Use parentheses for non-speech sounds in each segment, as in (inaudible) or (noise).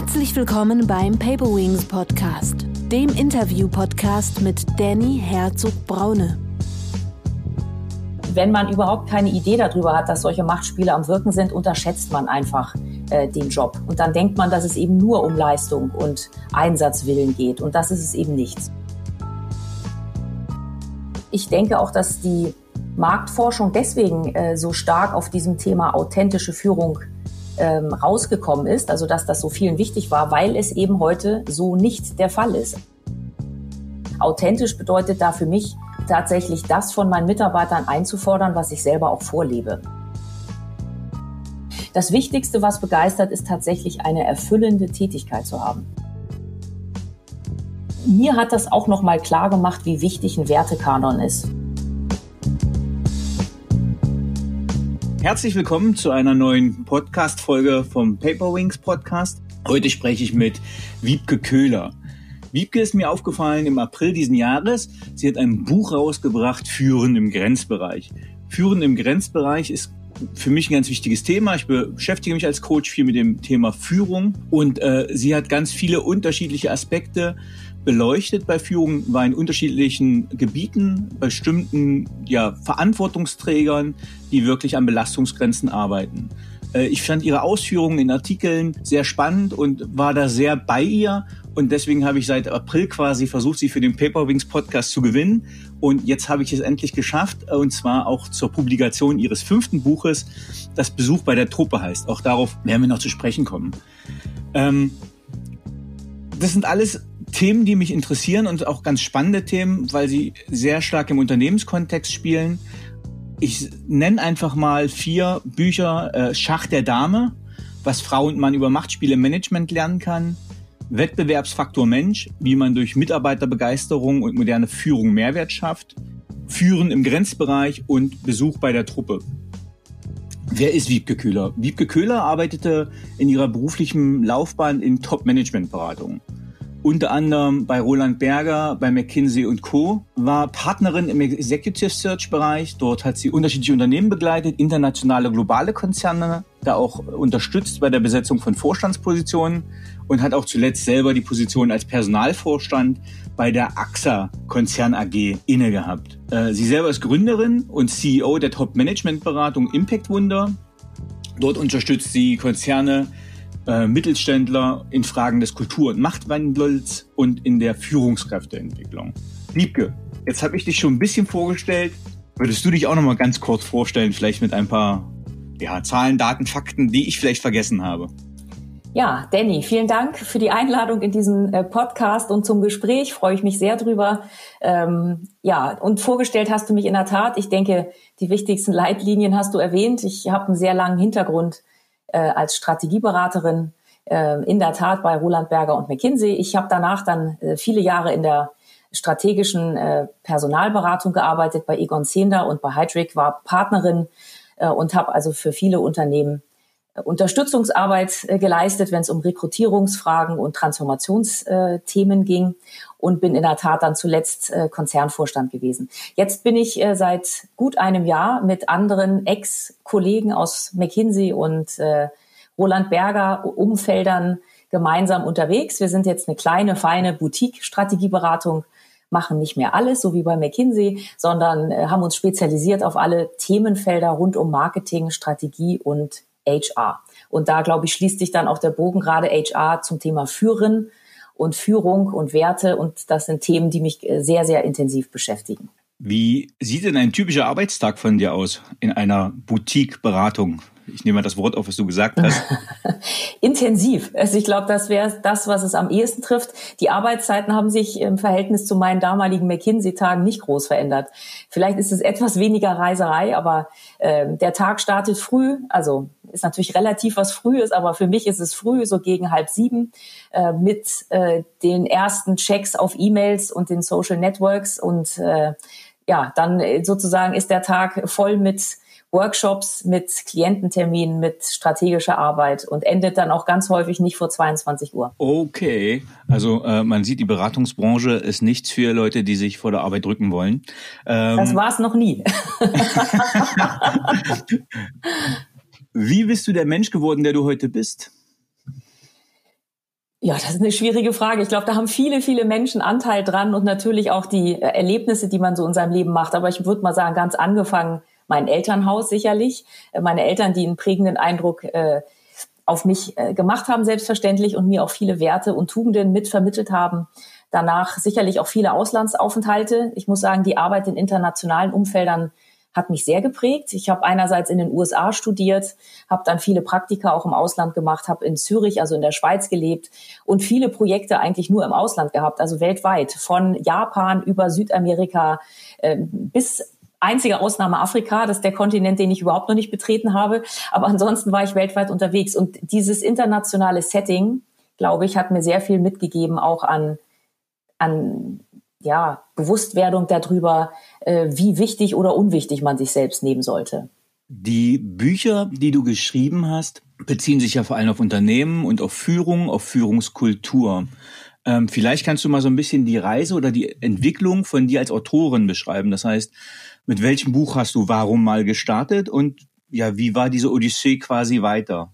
Herzlich willkommen beim Paper Wings Podcast, dem Interview-Podcast mit Danny Herzog-Braune. Wenn man überhaupt keine Idee darüber hat, dass solche Machtspiele am Wirken sind, unterschätzt man einfach äh, den Job. Und dann denkt man, dass es eben nur um Leistung und Einsatzwillen geht. Und das ist es eben nicht. Ich denke auch, dass die Marktforschung deswegen äh, so stark auf diesem Thema authentische Führung ähm, rausgekommen ist, also dass das so vielen wichtig war, weil es eben heute so nicht der Fall ist. Authentisch bedeutet da für mich tatsächlich das von meinen Mitarbeitern einzufordern, was ich selber auch vorlebe. Das Wichtigste, was begeistert, ist tatsächlich eine erfüllende Tätigkeit zu haben. Mir hat das auch noch mal klar gemacht, wie wichtig ein Wertekanon ist. Herzlich willkommen zu einer neuen Podcast-Folge vom Paperwings Podcast. Heute spreche ich mit Wiebke Köhler. Wiebke ist mir aufgefallen im April diesen Jahres. Sie hat ein Buch rausgebracht, Führen im Grenzbereich. Führen im Grenzbereich ist für mich ein ganz wichtiges Thema. Ich beschäftige mich als Coach viel mit dem Thema Führung und äh, sie hat ganz viele unterschiedliche Aspekte beleuchtet bei Führung, war in unterschiedlichen Gebieten, bei bestimmten ja, Verantwortungsträgern, die wirklich an Belastungsgrenzen arbeiten. Äh, ich fand ihre Ausführungen in Artikeln sehr spannend und war da sehr bei ihr. Und deswegen habe ich seit April quasi versucht, sie für den Paperwings Podcast zu gewinnen. Und jetzt habe ich es endlich geschafft, und zwar auch zur Publikation ihres fünften Buches, das Besuch bei der Truppe heißt. Auch darauf werden wir noch zu sprechen kommen. Ähm, das sind alles Themen, die mich interessieren und auch ganz spannende Themen, weil sie sehr stark im Unternehmenskontext spielen. Ich nenne einfach mal vier Bücher. Äh, Schach der Dame, was Frau und Mann über Machtspiele Management lernen kann. Wettbewerbsfaktor Mensch, wie man durch Mitarbeiterbegeisterung und moderne Führung Mehrwert schafft. Führen im Grenzbereich und Besuch bei der Truppe. Wer ist Wiebke Köhler? Wiebke Köhler arbeitete in ihrer beruflichen Laufbahn in Top-Management-Beratungen unter anderem bei Roland Berger, bei McKinsey und Co. War Partnerin im Executive Search Bereich. Dort hat sie unterschiedliche Unternehmen begleitet, internationale, globale Konzerne, da auch unterstützt bei der Besetzung von Vorstandspositionen und hat auch zuletzt selber die Position als Personalvorstand bei der AXA Konzern AG inne gehabt. Äh, sie selber ist Gründerin und CEO der Top-Management-Beratung Impact Wunder. Dort unterstützt sie Konzerne äh, Mittelständler in Fragen des Kultur- und Machtwandels und in der Führungskräfteentwicklung. Liebke, jetzt habe ich dich schon ein bisschen vorgestellt. Würdest du dich auch noch mal ganz kurz vorstellen, vielleicht mit ein paar ja, Zahlen, Daten, Fakten, die ich vielleicht vergessen habe? Ja, Danny, vielen Dank für die Einladung in diesen äh, Podcast und zum Gespräch. Freue ich mich sehr drüber. Ähm, ja, und vorgestellt hast du mich in der Tat. Ich denke, die wichtigsten Leitlinien hast du erwähnt. Ich habe einen sehr langen Hintergrund äh, als Strategieberaterin äh, in der Tat bei Roland Berger und McKinsey. Ich habe danach dann äh, viele Jahre in der strategischen äh, Personalberatung gearbeitet bei Egon Zehnder und bei Heidrick, war Partnerin äh, und habe also für viele Unternehmen Unterstützungsarbeit äh, geleistet, wenn es um Rekrutierungsfragen und Transformationsthemen ging und bin in der Tat dann zuletzt äh, Konzernvorstand gewesen. Jetzt bin ich äh, seit gut einem Jahr mit anderen Ex-Kollegen aus McKinsey und äh, Roland Berger Umfeldern gemeinsam unterwegs. Wir sind jetzt eine kleine, feine Boutique-Strategieberatung, machen nicht mehr alles, so wie bei McKinsey, sondern äh, haben uns spezialisiert auf alle Themenfelder rund um Marketing, Strategie und HR. Und da, glaube ich, schließt sich dann auch der Bogen gerade HR zum Thema Führen und Führung und Werte. Und das sind Themen, die mich äh, sehr, sehr intensiv beschäftigen. Wie sieht denn ein typischer Arbeitstag von dir aus in einer Boutique-Beratung? Ich nehme mal das Wort auf, was du gesagt hast. (laughs) Intensiv. Also ich glaube, das wäre das, was es am ehesten trifft. Die Arbeitszeiten haben sich im Verhältnis zu meinen damaligen McKinsey-Tagen nicht groß verändert. Vielleicht ist es etwas weniger Reiserei, aber äh, der Tag startet früh. Also ist natürlich relativ was früh ist, aber für mich ist es früh, so gegen halb sieben, äh, mit äh, den ersten Checks auf E-Mails und den Social Networks und äh, ja, dann sozusagen ist der Tag voll mit Workshops mit Kliententerminen, mit strategischer Arbeit und endet dann auch ganz häufig nicht vor 22 Uhr. Okay, also äh, man sieht, die Beratungsbranche ist nichts für Leute, die sich vor der Arbeit drücken wollen. Ähm, das war es noch nie. (laughs) Wie bist du der Mensch geworden, der du heute bist? Ja, das ist eine schwierige Frage. Ich glaube, da haben viele, viele Menschen Anteil dran und natürlich auch die äh, Erlebnisse, die man so in seinem Leben macht. Aber ich würde mal sagen, ganz angefangen mein Elternhaus sicherlich. Äh, meine Eltern, die einen prägenden Eindruck äh, auf mich äh, gemacht haben, selbstverständlich, und mir auch viele Werte und Tugenden mitvermittelt haben. Danach sicherlich auch viele Auslandsaufenthalte. Ich muss sagen, die Arbeit in internationalen Umfeldern hat mich sehr geprägt. Ich habe einerseits in den USA studiert, habe dann viele Praktika auch im Ausland gemacht, habe in Zürich, also in der Schweiz gelebt und viele Projekte eigentlich nur im Ausland gehabt, also weltweit, von Japan über Südamerika äh, bis einzige Ausnahme Afrika, das ist der Kontinent, den ich überhaupt noch nicht betreten habe. Aber ansonsten war ich weltweit unterwegs. Und dieses internationale Setting, glaube ich, hat mir sehr viel mitgegeben, auch an, an ja, Bewusstwerdung darüber, äh, wie wichtig oder unwichtig man sich selbst nehmen sollte. Die Bücher, die du geschrieben hast, beziehen sich ja vor allem auf Unternehmen und auf Führung, auf Führungskultur. Ähm, vielleicht kannst du mal so ein bisschen die Reise oder die Entwicklung von dir als Autorin beschreiben. Das heißt, mit welchem Buch hast du Warum mal gestartet und ja, wie war diese Odyssee quasi weiter?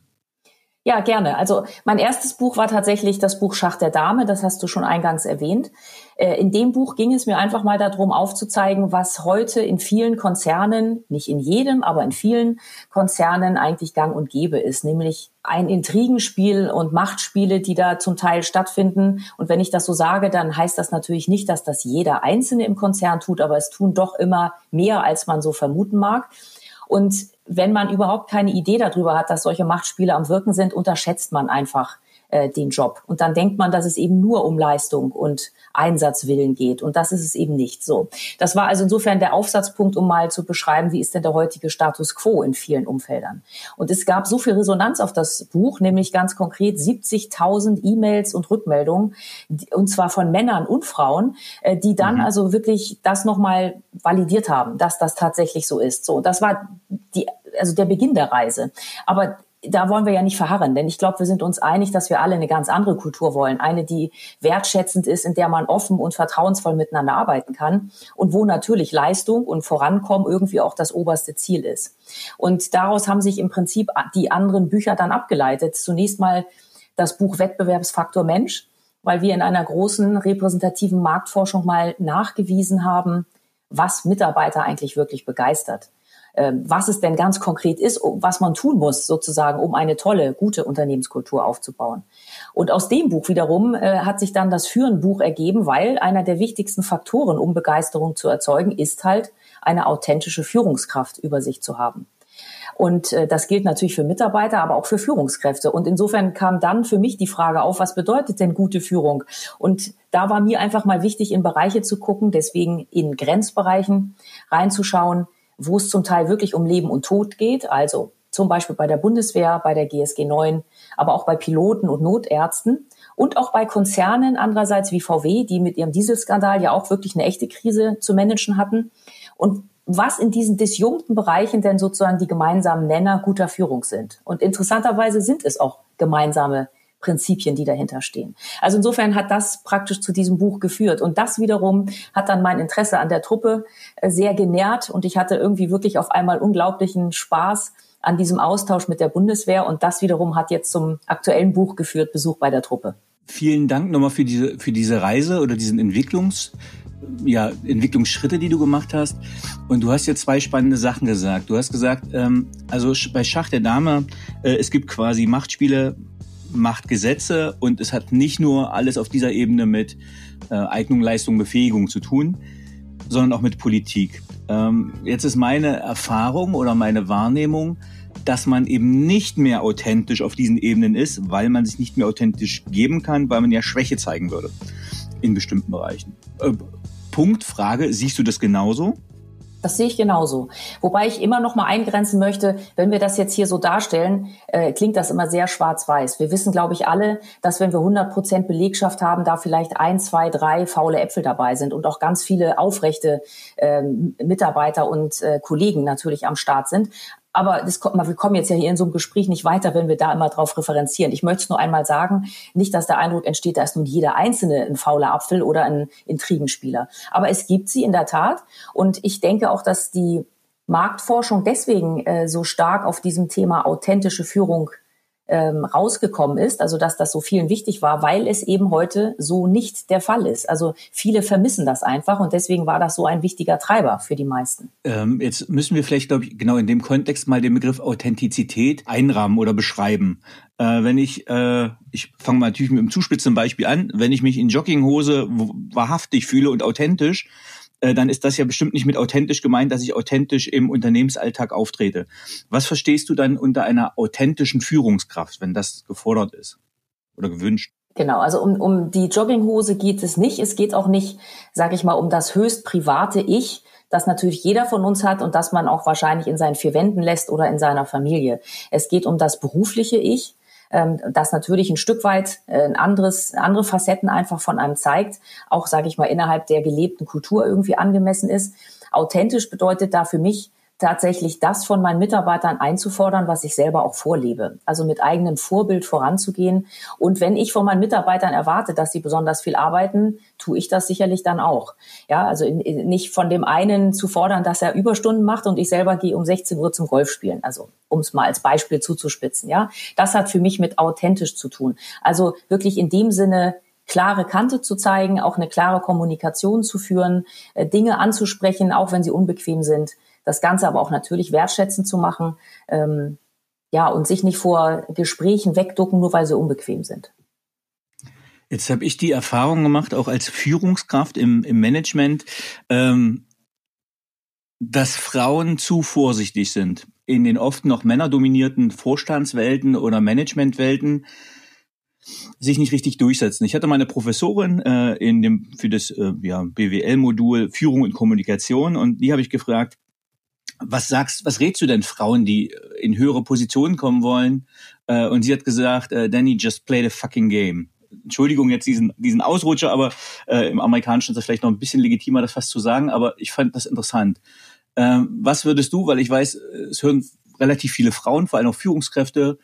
Ja, gerne. Also mein erstes Buch war tatsächlich das Buch Schach der Dame, das hast du schon eingangs erwähnt. Äh, in dem Buch ging es mir einfach mal darum aufzuzeigen, was heute in vielen Konzernen, nicht in jedem, aber in vielen Konzernen eigentlich gang und gäbe ist, nämlich ein Intrigenspiel und Machtspiele, die da zum Teil stattfinden. Und wenn ich das so sage, dann heißt das natürlich nicht, dass das jeder Einzelne im Konzern tut, aber es tun doch immer mehr, als man so vermuten mag. Und wenn man überhaupt keine Idee darüber hat, dass solche Machtspiele am Wirken sind, unterschätzt man einfach äh, den Job. Und dann denkt man, dass es eben nur um Leistung und Einsatzwillen geht. Und das ist es eben nicht so. Das war also insofern der Aufsatzpunkt, um mal zu beschreiben, wie ist denn der heutige Status quo in vielen Umfeldern. Und es gab so viel Resonanz auf das Buch, nämlich ganz konkret 70.000 E-Mails und Rückmeldungen, und zwar von Männern und Frauen, äh, die dann mhm. also wirklich das nochmal validiert haben, dass das tatsächlich so ist. So, das war die, also der Beginn der Reise. Aber da wollen wir ja nicht verharren, denn ich glaube, wir sind uns einig, dass wir alle eine ganz andere Kultur wollen. Eine, die wertschätzend ist, in der man offen und vertrauensvoll miteinander arbeiten kann und wo natürlich Leistung und Vorankommen irgendwie auch das oberste Ziel ist. Und daraus haben sich im Prinzip die anderen Bücher dann abgeleitet. Zunächst mal das Buch Wettbewerbsfaktor Mensch, weil wir in einer großen repräsentativen Marktforschung mal nachgewiesen haben, was Mitarbeiter eigentlich wirklich begeistert. Ähm, was es denn ganz konkret ist, was man tun muss, sozusagen, um eine tolle, gute Unternehmenskultur aufzubauen. Und aus dem Buch wiederum äh, hat sich dann das Führen-Buch ergeben, weil einer der wichtigsten Faktoren, um Begeisterung zu erzeugen, ist halt eine authentische Führungskraft über sich zu haben. Und äh, das gilt natürlich für Mitarbeiter, aber auch für Führungskräfte. Und insofern kam dann für mich die Frage auf, was bedeutet denn gute Führung? Und da war mir einfach mal wichtig, in Bereiche zu gucken, deswegen in Grenzbereichen reinzuschauen, wo es zum Teil wirklich um Leben und Tod geht, also zum Beispiel bei der Bundeswehr, bei der GSG 9, aber auch bei Piloten und Notärzten und auch bei Konzernen andererseits wie VW, die mit ihrem Dieselskandal ja auch wirklich eine echte Krise zu managen hatten. Und was in diesen disjunkten Bereichen denn sozusagen die gemeinsamen Nenner guter Führung sind. Und interessanterweise sind es auch gemeinsame Prinzipien, die dahinter stehen. Also insofern hat das praktisch zu diesem Buch geführt. Und das wiederum hat dann mein Interesse an der Truppe äh, sehr genährt. Und ich hatte irgendwie wirklich auf einmal unglaublichen Spaß an diesem Austausch mit der Bundeswehr. Und das wiederum hat jetzt zum aktuellen Buch geführt, Besuch bei der Truppe. Vielen Dank nochmal für diese, für diese Reise oder diesen Entwicklungs, ja, Entwicklungsschritte, die du gemacht hast. Und du hast jetzt zwei spannende Sachen gesagt. Du hast gesagt, ähm, also bei Schach der Dame, äh, es gibt quasi Machtspiele, macht Gesetze und es hat nicht nur alles auf dieser Ebene mit äh, Eignung, Leistung, Befähigung zu tun, sondern auch mit Politik. Ähm, jetzt ist meine Erfahrung oder meine Wahrnehmung, dass man eben nicht mehr authentisch auf diesen Ebenen ist, weil man sich nicht mehr authentisch geben kann, weil man ja Schwäche zeigen würde in bestimmten Bereichen. Äh, Punkt, Frage, siehst du das genauso? Das sehe ich genauso. Wobei ich immer noch mal eingrenzen möchte, wenn wir das jetzt hier so darstellen, äh, klingt das immer sehr schwarz-weiß. Wir wissen, glaube ich, alle, dass wenn wir 100 Prozent Belegschaft haben, da vielleicht ein, zwei, drei faule Äpfel dabei sind und auch ganz viele aufrechte ähm, Mitarbeiter und äh, Kollegen natürlich am Start sind. Aber das, wir kommen jetzt ja hier in so einem Gespräch nicht weiter, wenn wir da immer drauf referenzieren. Ich möchte es nur einmal sagen, nicht, dass der Eindruck entsteht, da ist nun jeder Einzelne ein fauler Apfel oder ein Intrigenspieler. Aber es gibt sie in der Tat. Und ich denke auch, dass die Marktforschung deswegen äh, so stark auf diesem Thema authentische Führung ähm, rausgekommen ist, also dass das so vielen wichtig war, weil es eben heute so nicht der Fall ist. Also viele vermissen das einfach und deswegen war das so ein wichtiger Treiber für die meisten. Ähm, jetzt müssen wir vielleicht, glaube ich, genau in dem Kontext mal den Begriff Authentizität einrahmen oder beschreiben. Äh, wenn ich, äh, ich fange mal natürlich mit einem zuspitzenden Beispiel an, wenn ich mich in Jogginghose wahrhaftig fühle und authentisch, dann ist das ja bestimmt nicht mit authentisch gemeint, dass ich authentisch im Unternehmensalltag auftrete. Was verstehst du dann unter einer authentischen Führungskraft, wenn das gefordert ist oder gewünscht? Genau, also um, um die Jogginghose geht es nicht. Es geht auch nicht, sage ich mal, um das höchst private Ich, das natürlich jeder von uns hat und das man auch wahrscheinlich in seinen vier Wänden lässt oder in seiner Familie. Es geht um das berufliche Ich, ähm, das natürlich ein Stück weit äh, ein anderes, andere Facetten einfach von einem zeigt, auch, sage ich mal, innerhalb der gelebten Kultur irgendwie angemessen ist. Authentisch bedeutet da für mich, tatsächlich das von meinen Mitarbeitern einzufordern, was ich selber auch vorlebe. Also mit eigenem Vorbild voranzugehen. Und wenn ich von meinen Mitarbeitern erwarte, dass sie besonders viel arbeiten, tue ich das sicherlich dann auch. Ja, also in, in, nicht von dem einen zu fordern, dass er Überstunden macht und ich selber gehe um 16 Uhr zum Golf spielen. Also um es mal als Beispiel zuzuspitzen. Ja, das hat für mich mit authentisch zu tun. Also wirklich in dem Sinne klare Kante zu zeigen, auch eine klare Kommunikation zu führen, äh, Dinge anzusprechen, auch wenn sie unbequem sind das Ganze aber auch natürlich wertschätzend zu machen, ähm, ja, und sich nicht vor Gesprächen wegducken, nur weil sie unbequem sind. Jetzt habe ich die Erfahrung gemacht, auch als Führungskraft im, im Management, ähm, dass Frauen zu vorsichtig sind. In den oft noch männerdominierten Vorstandswelten oder Managementwelten sich nicht richtig durchsetzen. Ich hatte meine Professorin äh, in dem für das äh, ja, BWL-Modul Führung und Kommunikation und die habe ich gefragt, was sagst, was rätst du denn Frauen, die in höhere Positionen kommen wollen? Äh, und sie hat gesagt, äh, Danny, just play the fucking game. Entschuldigung jetzt diesen, diesen Ausrutscher, aber äh, im Amerikanischen ist das vielleicht noch ein bisschen legitimer, das fast zu sagen, aber ich fand das interessant. Ähm, was würdest du, weil ich weiß, es hören relativ viele Frauen, vor allem auch Führungskräfte,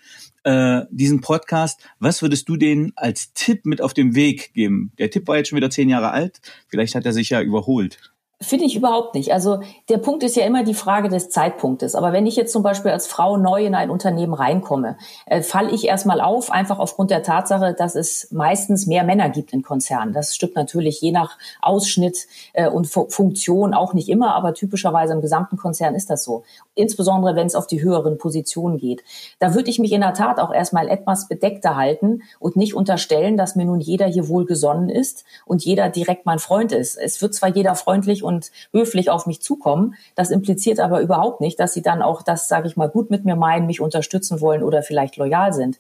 äh, diesen Podcast, was würdest du denen als Tipp mit auf den Weg geben? Der Tipp war jetzt schon wieder zehn Jahre alt, vielleicht hat er sich ja überholt. Finde ich überhaupt nicht. Also der Punkt ist ja immer die Frage des Zeitpunktes. Aber wenn ich jetzt zum Beispiel als Frau neu in ein Unternehmen reinkomme, äh, falle ich erstmal auf, einfach aufgrund der Tatsache, dass es meistens mehr Männer gibt in Konzernen. Das stimmt natürlich je nach Ausschnitt äh, und Fu Funktion auch nicht immer, aber typischerweise im gesamten Konzern ist das so. Insbesondere wenn es auf die höheren Positionen geht. Da würde ich mich in der Tat auch erstmal etwas bedeckter halten und nicht unterstellen, dass mir nun jeder hier wohlgesonnen ist und jeder direkt mein Freund ist. Es wird zwar jeder freundlich und höflich auf mich zukommen. Das impliziert aber überhaupt nicht, dass sie dann auch das, sage ich mal, gut mit mir meinen, mich unterstützen wollen oder vielleicht loyal sind.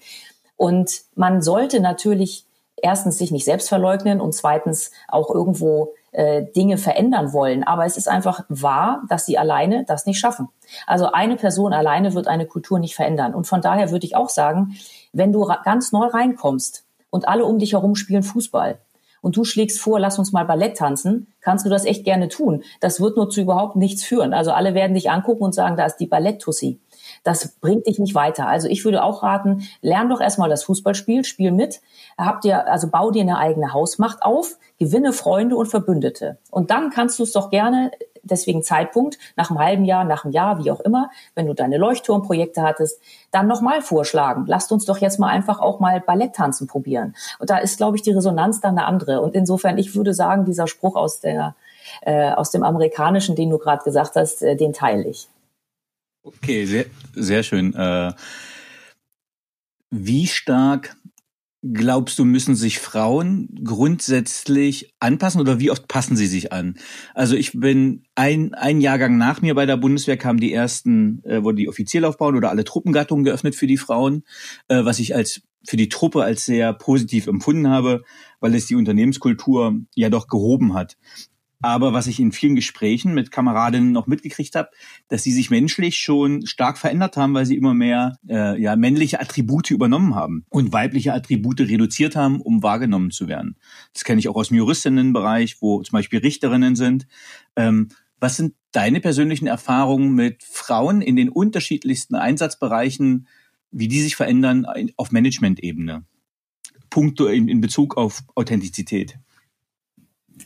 Und man sollte natürlich erstens sich nicht selbst verleugnen und zweitens auch irgendwo äh, Dinge verändern wollen. Aber es ist einfach wahr, dass sie alleine das nicht schaffen. Also eine Person alleine wird eine Kultur nicht verändern. Und von daher würde ich auch sagen, wenn du ganz neu reinkommst und alle um dich herum spielen Fußball, und du schlägst vor, lass uns mal Ballett tanzen, kannst du das echt gerne tun. Das wird nur zu überhaupt nichts führen. Also alle werden dich angucken und sagen, da ist die Balletttussi. Das bringt dich nicht weiter. Also ich würde auch raten, lern doch erstmal das Fußballspiel, spiel mit, hab dir, also bau dir eine eigene Hausmacht auf, gewinne Freunde und Verbündete. Und dann kannst du es doch gerne deswegen Zeitpunkt, nach einem halben Jahr, nach einem Jahr, wie auch immer, wenn du deine Leuchtturmprojekte hattest, dann nochmal vorschlagen. Lasst uns doch jetzt mal einfach auch mal Balletttanzen probieren. Und da ist, glaube ich, die Resonanz dann eine andere. Und insofern, ich würde sagen, dieser Spruch aus der, äh, aus dem Amerikanischen, den du gerade gesagt hast, äh, den teile ich. Okay, sehr, sehr schön. Äh, wie stark Glaubst du, müssen sich Frauen grundsätzlich anpassen oder wie oft passen sie sich an? Also ich bin ein, ein Jahrgang nach mir bei der Bundeswehr kamen die ersten, äh, wurde die Offizierlaufbahn oder alle Truppengattungen geöffnet für die Frauen, äh, was ich als für die Truppe als sehr positiv empfunden habe, weil es die Unternehmenskultur ja doch gehoben hat. Aber was ich in vielen Gesprächen mit Kameradinnen noch mitgekriegt habe, dass sie sich menschlich schon stark verändert haben, weil sie immer mehr äh, ja, männliche Attribute übernommen haben und weibliche Attribute reduziert haben, um wahrgenommen zu werden. Das kenne ich auch aus dem Juristinnenbereich, wo zum Beispiel Richterinnen sind. Ähm, was sind deine persönlichen Erfahrungen mit Frauen in den unterschiedlichsten Einsatzbereichen, wie die sich verändern auf Management-Ebene? Punkte in, in Bezug auf Authentizität.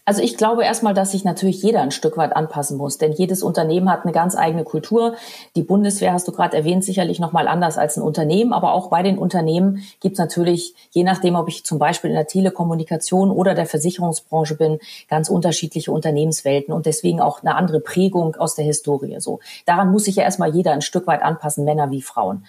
Also ich glaube erstmal, dass sich natürlich jeder ein Stück weit anpassen muss, denn jedes Unternehmen hat eine ganz eigene Kultur. Die Bundeswehr hast du gerade erwähnt, sicherlich noch mal anders als ein Unternehmen, aber auch bei den Unternehmen gibt es natürlich, je nachdem, ob ich zum Beispiel in der Telekommunikation oder der Versicherungsbranche bin, ganz unterschiedliche Unternehmenswelten und deswegen auch eine andere Prägung aus der Historie. So daran muss sich ja erstmal jeder ein Stück weit anpassen, Männer wie Frauen.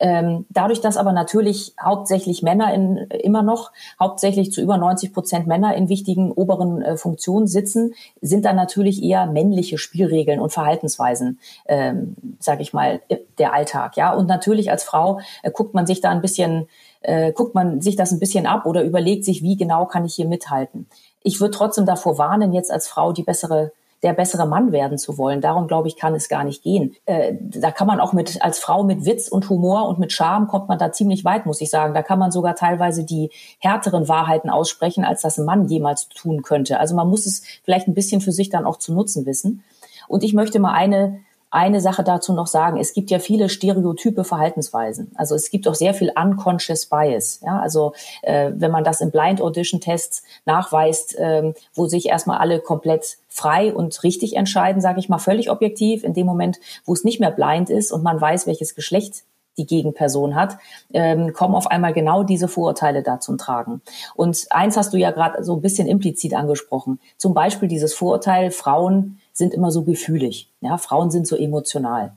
Ähm, dadurch, dass aber natürlich hauptsächlich Männer in, immer noch, hauptsächlich zu über 90 Prozent Männer in wichtigen oberen äh, Funktionen sitzen, sind dann natürlich eher männliche Spielregeln und Verhaltensweisen, ähm, sage ich mal, der Alltag. Ja, und natürlich als Frau äh, guckt man sich da ein bisschen, äh, guckt man sich das ein bisschen ab oder überlegt sich, wie genau kann ich hier mithalten. Ich würde trotzdem davor warnen, jetzt als Frau die bessere der bessere Mann werden zu wollen. Darum glaube ich, kann es gar nicht gehen. Äh, da kann man auch mit als Frau mit Witz und Humor und mit Charme kommt man da ziemlich weit, muss ich sagen. Da kann man sogar teilweise die härteren Wahrheiten aussprechen, als das ein Mann jemals tun könnte. Also man muss es vielleicht ein bisschen für sich dann auch zu nutzen wissen. Und ich möchte mal eine eine Sache dazu noch sagen. Es gibt ja viele stereotype Verhaltensweisen. Also es gibt auch sehr viel unconscious bias. Ja, also äh, wenn man das in Blind Audition Tests nachweist, ähm, wo sich erstmal alle komplett frei und richtig entscheiden, sage ich mal völlig objektiv, in dem Moment, wo es nicht mehr blind ist und man weiß, welches Geschlecht die Gegenperson hat, ähm, kommen auf einmal genau diese Vorurteile da zum Tragen. Und eins hast du ja gerade so ein bisschen implizit angesprochen. Zum Beispiel dieses Vorurteil, Frauen sind immer so gefühlig. Ja, Frauen sind so emotional.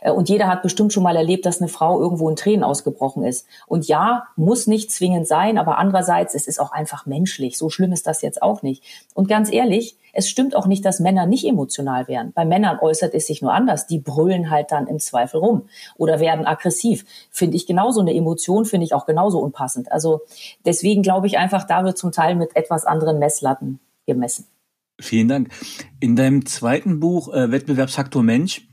Äh, und jeder hat bestimmt schon mal erlebt, dass eine Frau irgendwo in Tränen ausgebrochen ist. Und ja, muss nicht zwingend sein, aber andererseits, es ist auch einfach menschlich. So schlimm ist das jetzt auch nicht. Und ganz ehrlich, es stimmt auch nicht, dass Männer nicht emotional wären. Bei Männern äußert es sich nur anders. Die brüllen halt dann im Zweifel rum oder werden aggressiv. Finde ich genauso eine Emotion, finde ich auch genauso unpassend. Also deswegen glaube ich einfach, da wird zum Teil mit etwas anderen Messlatten gemessen. Vielen Dank. In deinem zweiten Buch äh, Wettbewerbsfaktor Mensch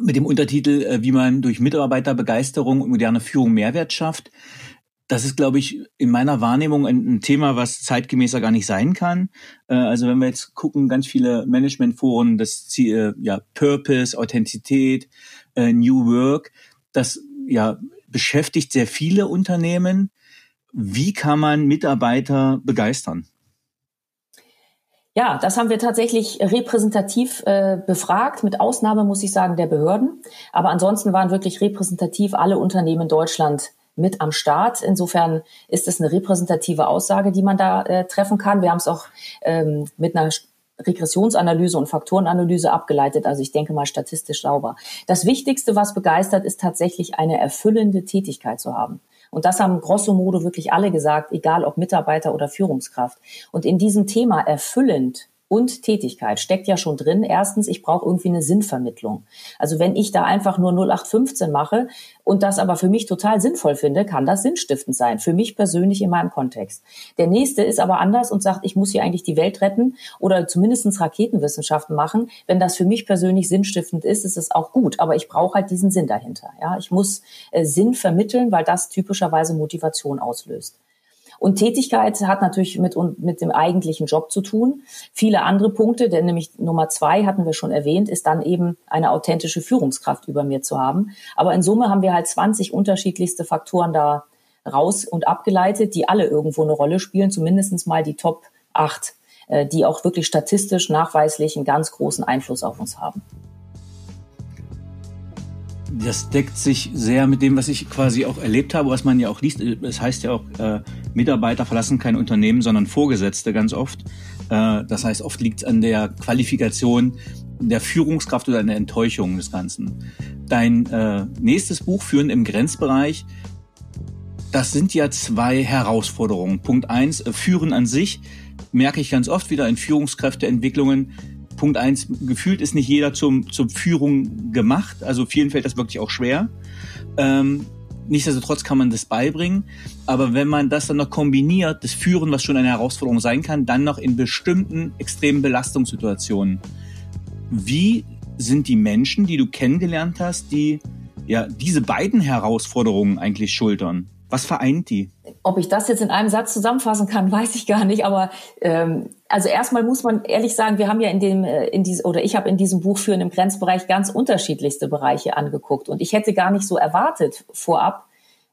mit dem Untertitel äh, Wie man durch Mitarbeiterbegeisterung und moderne Führung Mehrwert schafft. Das ist, glaube ich, in meiner Wahrnehmung ein, ein Thema, was zeitgemäßer gar nicht sein kann. Äh, also wenn wir jetzt gucken, ganz viele Managementforen, das Ziel, äh, ja, Purpose, Authentizität, äh, New Work, das ja beschäftigt sehr viele Unternehmen. Wie kann man Mitarbeiter begeistern? Ja, das haben wir tatsächlich repräsentativ äh, befragt, mit Ausnahme, muss ich sagen, der Behörden. Aber ansonsten waren wirklich repräsentativ alle Unternehmen in Deutschland mit am Start. Insofern ist es eine repräsentative Aussage, die man da äh, treffen kann. Wir haben es auch ähm, mit einer Regressionsanalyse und Faktorenanalyse abgeleitet. Also ich denke mal statistisch sauber. Das Wichtigste, was begeistert, ist tatsächlich eine erfüllende Tätigkeit zu haben. Und das haben grosso modo wirklich alle gesagt, egal ob Mitarbeiter oder Führungskraft. Und in diesem Thema erfüllend und Tätigkeit steckt ja schon drin. Erstens, ich brauche irgendwie eine Sinnvermittlung. Also wenn ich da einfach nur 0815 mache und das aber für mich total sinnvoll finde, kann das sinnstiftend sein. Für mich persönlich in meinem Kontext. Der nächste ist aber anders und sagt, ich muss hier eigentlich die Welt retten oder zumindestens Raketenwissenschaften machen. Wenn das für mich persönlich sinnstiftend ist, ist es auch gut. Aber ich brauche halt diesen Sinn dahinter. Ja, ich muss äh, Sinn vermitteln, weil das typischerweise Motivation auslöst. Und Tätigkeit hat natürlich mit, mit dem eigentlichen Job zu tun. Viele andere Punkte, denn nämlich Nummer zwei hatten wir schon erwähnt, ist dann eben eine authentische Führungskraft über mir zu haben. Aber in Summe haben wir halt 20 unterschiedlichste Faktoren da raus und abgeleitet, die alle irgendwo eine Rolle spielen, zumindestens mal die Top 8, äh, die auch wirklich statistisch nachweislich einen ganz großen Einfluss auf uns haben das deckt sich sehr mit dem, was ich quasi auch erlebt habe, was man ja auch liest. Es heißt ja auch, äh, Mitarbeiter verlassen kein Unternehmen, sondern Vorgesetzte ganz oft. Äh, das heißt, oft liegt es an der Qualifikation der Führungskraft oder an der Enttäuschung des Ganzen. Dein äh, nächstes Buch, Führen im Grenzbereich, das sind ja zwei Herausforderungen. Punkt eins, äh, Führen an sich merke ich ganz oft wieder in Führungskräfteentwicklungen Punkt eins, gefühlt ist nicht jeder zum, zur Führung gemacht. Also vielen fällt das wirklich auch schwer. Ähm, nichtsdestotrotz kann man das beibringen. Aber wenn man das dann noch kombiniert, das Führen, was schon eine Herausforderung sein kann, dann noch in bestimmten extremen Belastungssituationen. Wie sind die Menschen, die du kennengelernt hast, die ja diese beiden Herausforderungen eigentlich schultern? Was vereint die? Ob ich das jetzt in einem Satz zusammenfassen kann, (laughs) weiß ich gar nicht. Aber ähm, also erstmal muss man ehrlich sagen, wir haben ja in dem äh, in diesem oder ich habe in diesem Buch für einen Grenzbereich ganz unterschiedlichste Bereiche angeguckt und ich hätte gar nicht so erwartet vorab,